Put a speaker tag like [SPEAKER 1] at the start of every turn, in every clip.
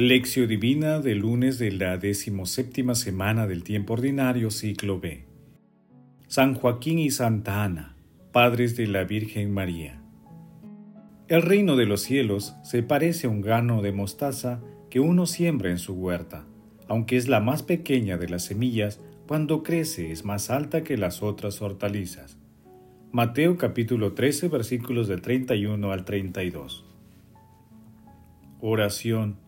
[SPEAKER 1] Lección Divina del lunes de la decimoséptima semana del tiempo ordinario, ciclo B. San Joaquín y Santa Ana, padres de la Virgen María. El reino de los cielos se parece a un grano de mostaza que uno siembra en su huerta. Aunque es la más pequeña de las semillas, cuando crece es más alta que las otras hortalizas. Mateo capítulo 13 versículos del 31 al 32. Oración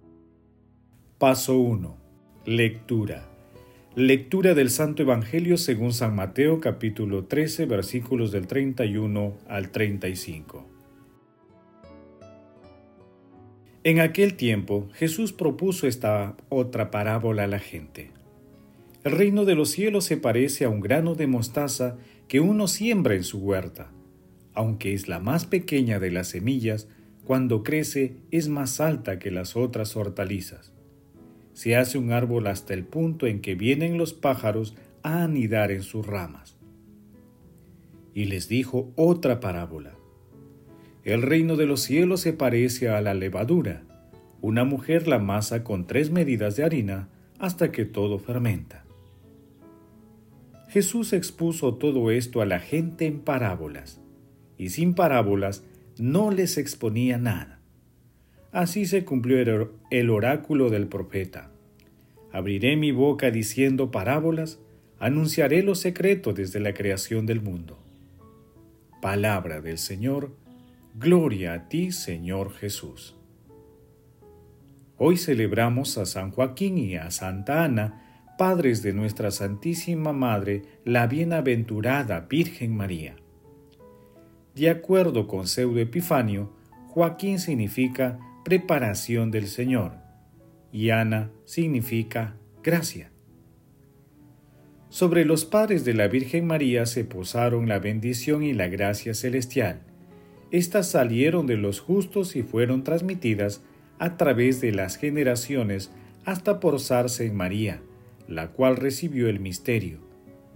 [SPEAKER 1] Paso 1. Lectura. Lectura del Santo Evangelio según San Mateo capítulo 13 versículos del 31 al 35. En aquel tiempo Jesús propuso esta otra parábola a la gente. El reino de los cielos se parece a un grano de mostaza que uno siembra en su huerta. Aunque es la más pequeña de las semillas, cuando crece es más alta que las otras hortalizas se hace un árbol hasta el punto en que vienen los pájaros a anidar en sus ramas. Y les dijo otra parábola. El reino de los cielos se parece a la levadura. Una mujer la masa con tres medidas de harina hasta que todo fermenta. Jesús expuso todo esto a la gente en parábolas, y sin parábolas no les exponía nada Así se cumplió el oráculo del profeta. Abriré mi boca diciendo parábolas, anunciaré los secretos desde la creación del mundo. Palabra del Señor, gloria a ti, Señor Jesús. Hoy celebramos a San Joaquín y a Santa Ana, padres de nuestra Santísima Madre, la bienaventurada Virgen María. De acuerdo con Pseudo Epifanio, Joaquín significa preparación del Señor y Ana significa gracia. Sobre los padres de la Virgen María se posaron la bendición y la gracia celestial. Estas salieron de los justos y fueron transmitidas a través de las generaciones hasta posarse en María, la cual recibió el misterio,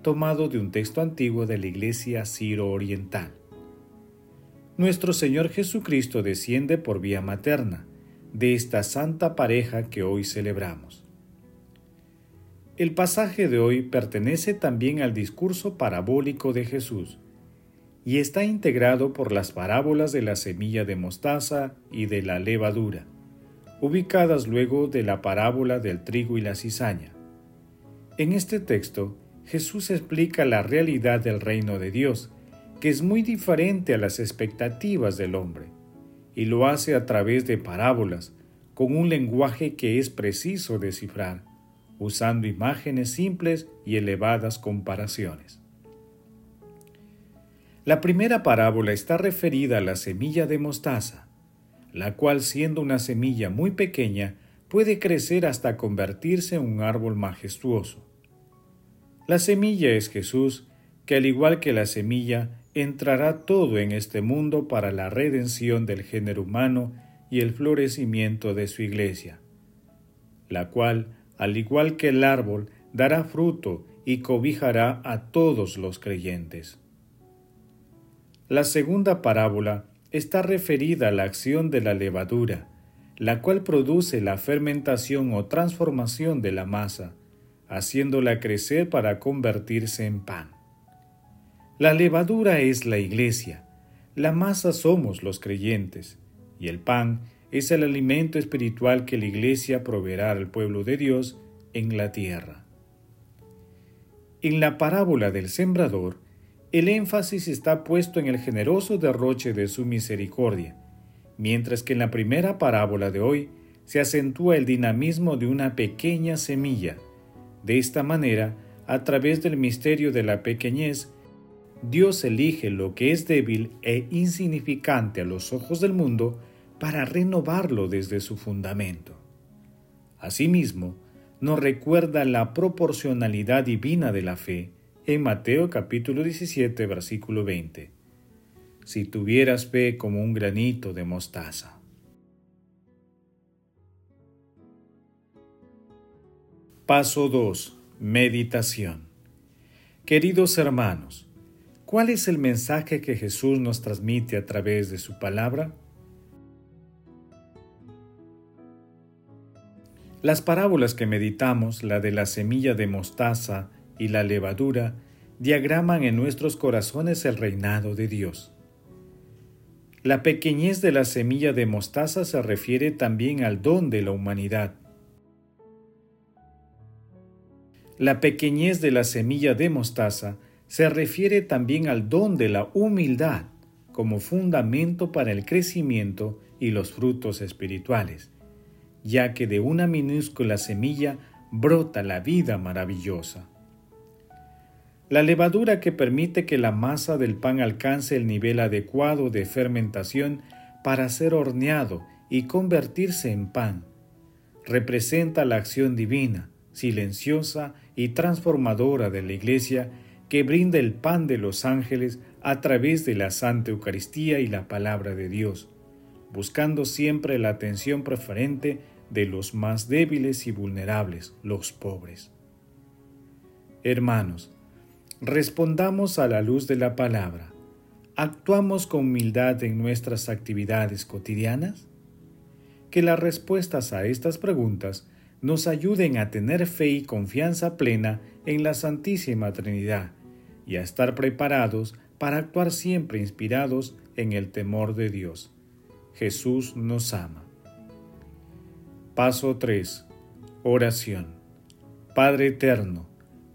[SPEAKER 1] tomado de un texto antiguo de la Iglesia Ciro-Oriental nuestro Señor Jesucristo desciende por vía materna de esta santa pareja que hoy celebramos. El pasaje de hoy pertenece también al discurso parabólico de Jesús y está integrado por las parábolas de la semilla de mostaza y de la levadura, ubicadas luego de la parábola del trigo y la cizaña. En este texto, Jesús explica la realidad del reino de Dios que es muy diferente a las expectativas del hombre, y lo hace a través de parábolas, con un lenguaje que es preciso descifrar, usando imágenes simples y elevadas comparaciones. La primera parábola está referida a la semilla de mostaza, la cual siendo una semilla muy pequeña puede crecer hasta convertirse en un árbol majestuoso. La semilla es Jesús, que al igual que la semilla entrará todo en este mundo para la redención del género humano y el florecimiento de su iglesia, la cual, al igual que el árbol, dará fruto y cobijará a todos los creyentes. La segunda parábola está referida a la acción de la levadura, la cual produce la fermentación o transformación de la masa, haciéndola crecer para convertirse en pan. La levadura es la iglesia, la masa somos los creyentes, y el pan es el alimento espiritual que la iglesia proveerá al pueblo de Dios en la tierra. En la parábola del sembrador, el énfasis está puesto en el generoso derroche de su misericordia, mientras que en la primera parábola de hoy se acentúa el dinamismo de una pequeña semilla. De esta manera, a través del misterio de la pequeñez, Dios elige lo que es débil e insignificante a los ojos del mundo para renovarlo desde su fundamento. Asimismo, nos recuerda la proporcionalidad divina de la fe en Mateo capítulo 17 versículo 20. Si tuvieras fe como un granito de mostaza. Paso 2. Meditación. Queridos hermanos, ¿cuál es el mensaje que Jesús nos transmite a través de su palabra? Las parábolas que meditamos, la de la semilla de mostaza y la levadura, diagraman en nuestros corazones el reinado de Dios. La pequeñez de la semilla de mostaza se refiere también al don de la humanidad La pequeñez de la semilla de mostaza se refiere también al don de la humildad como fundamento para el crecimiento y los frutos espirituales, ya que de una minúscula semilla brota la vida maravillosa. La levadura que permite que la masa del pan alcance el nivel adecuado de fermentación para ser horneado y convertirse en pan, representa la acción divina, silenciosa y transformadora de la Iglesia que brinda el pan de los ángeles a través de la Santa Eucaristía y la palabra de Dios, buscando siempre la atención preferente de los más débiles y vulnerables, los pobres. Hermanos, respondamos a la luz de la palabra. ¿Actuamos con humildad en nuestras actividades cotidianas? Que las respuestas a estas preguntas nos ayuden a tener fe y confianza plena en la Santísima Trinidad y a estar preparados para actuar siempre inspirados en el temor de Dios. Jesús nos ama. Paso 3. Oración. Padre Eterno,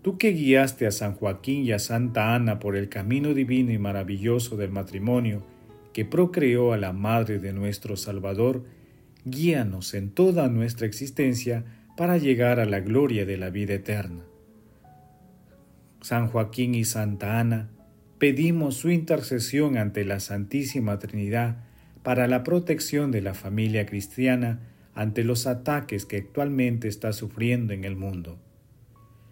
[SPEAKER 1] tú que guiaste a San Joaquín y a Santa Ana por el camino divino y maravilloso del matrimonio, que procreó a la Madre de nuestro Salvador, guíanos en toda nuestra existencia para llegar a la gloria de la vida eterna. San Joaquín y Santa Ana, pedimos su intercesión ante la Santísima Trinidad para la protección de la familia cristiana ante los ataques que actualmente está sufriendo en el mundo.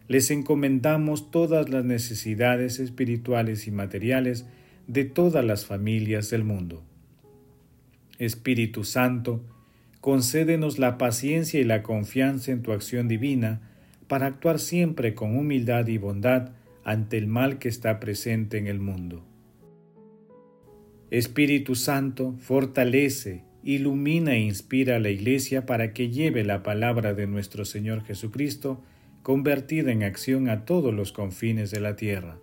[SPEAKER 1] Les encomendamos todas las necesidades espirituales y materiales de todas las familias del mundo. Espíritu Santo, concédenos la paciencia y la confianza en tu acción divina para actuar siempre con humildad y bondad ante el mal que está presente en el mundo. Espíritu Santo, fortalece, ilumina e inspira a la Iglesia para que lleve la palabra de nuestro Señor Jesucristo convertida en acción a todos los confines de la tierra.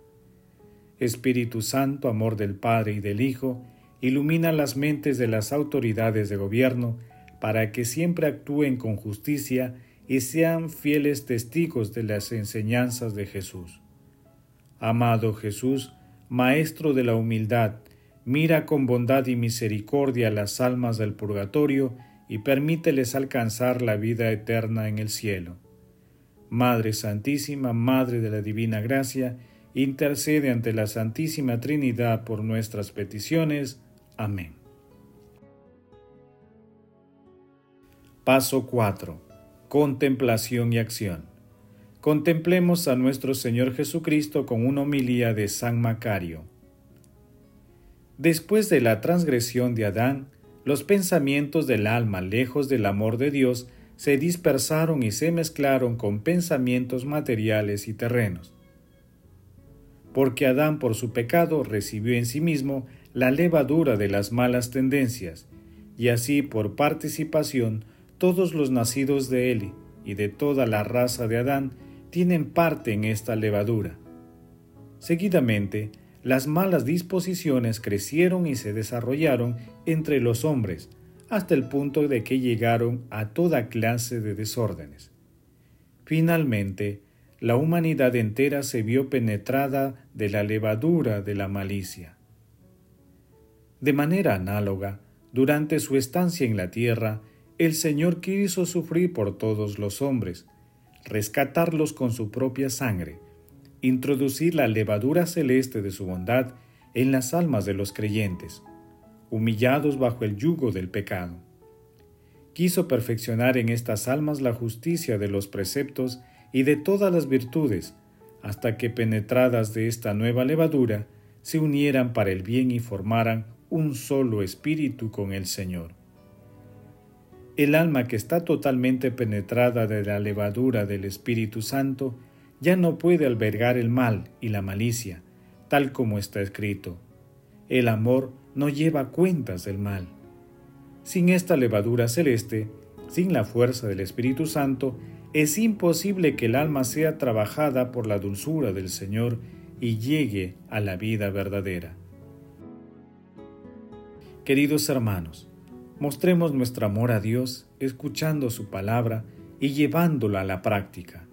[SPEAKER 1] Espíritu Santo, amor del Padre y del Hijo, ilumina las mentes de las autoridades de gobierno para que siempre actúen con justicia y sean fieles testigos de las enseñanzas de Jesús. Amado Jesús, Maestro de la humildad, mira con bondad y misericordia las almas del purgatorio y permíteles alcanzar la vida eterna en el cielo. Madre Santísima, Madre de la Divina Gracia, intercede ante la Santísima Trinidad por nuestras peticiones. Amén. Paso 4. Contemplación y acción. Contemplemos a nuestro Señor Jesucristo con una homilía de San Macario. Después de la transgresión de Adán, los pensamientos del alma lejos del amor de Dios se dispersaron y se mezclaron con pensamientos materiales y terrenos. Porque Adán por su pecado recibió en sí mismo la levadura de las malas tendencias, y así por participación todos los nacidos de él y de toda la raza de Adán tienen parte en esta levadura. Seguidamente, las malas disposiciones crecieron y se desarrollaron entre los hombres, hasta el punto de que llegaron a toda clase de desórdenes. Finalmente, la humanidad entera se vio penetrada de la levadura de la malicia. De manera análoga, durante su estancia en la tierra, el Señor quiso sufrir por todos los hombres, rescatarlos con su propia sangre, introducir la levadura celeste de su bondad en las almas de los creyentes, humillados bajo el yugo del pecado. quiso perfeccionar en estas almas la justicia de los preceptos y de todas las virtudes, hasta que penetradas de esta nueva levadura, se unieran para el bien y formaran un solo espíritu con el Señor. El alma que está totalmente penetrada de la levadura del Espíritu Santo ya no puede albergar el mal y la malicia, tal como está escrito. El amor no lleva cuentas del mal. Sin esta levadura celeste, sin la fuerza del Espíritu Santo, es imposible que el alma sea trabajada por la dulzura del Señor y llegue a la vida verdadera. Queridos hermanos, Mostremos nuestro amor a Dios escuchando su palabra y llevándola a la práctica.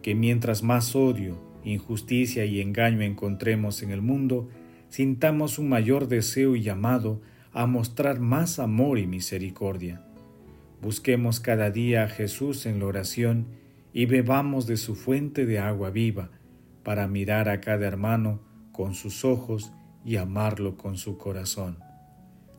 [SPEAKER 1] Que mientras más odio, injusticia y engaño encontremos en el mundo, sintamos un mayor deseo y llamado a mostrar más amor y misericordia. Busquemos cada día a Jesús en la oración y bebamos de su fuente de agua viva para mirar a cada hermano con sus ojos y amarlo con su corazón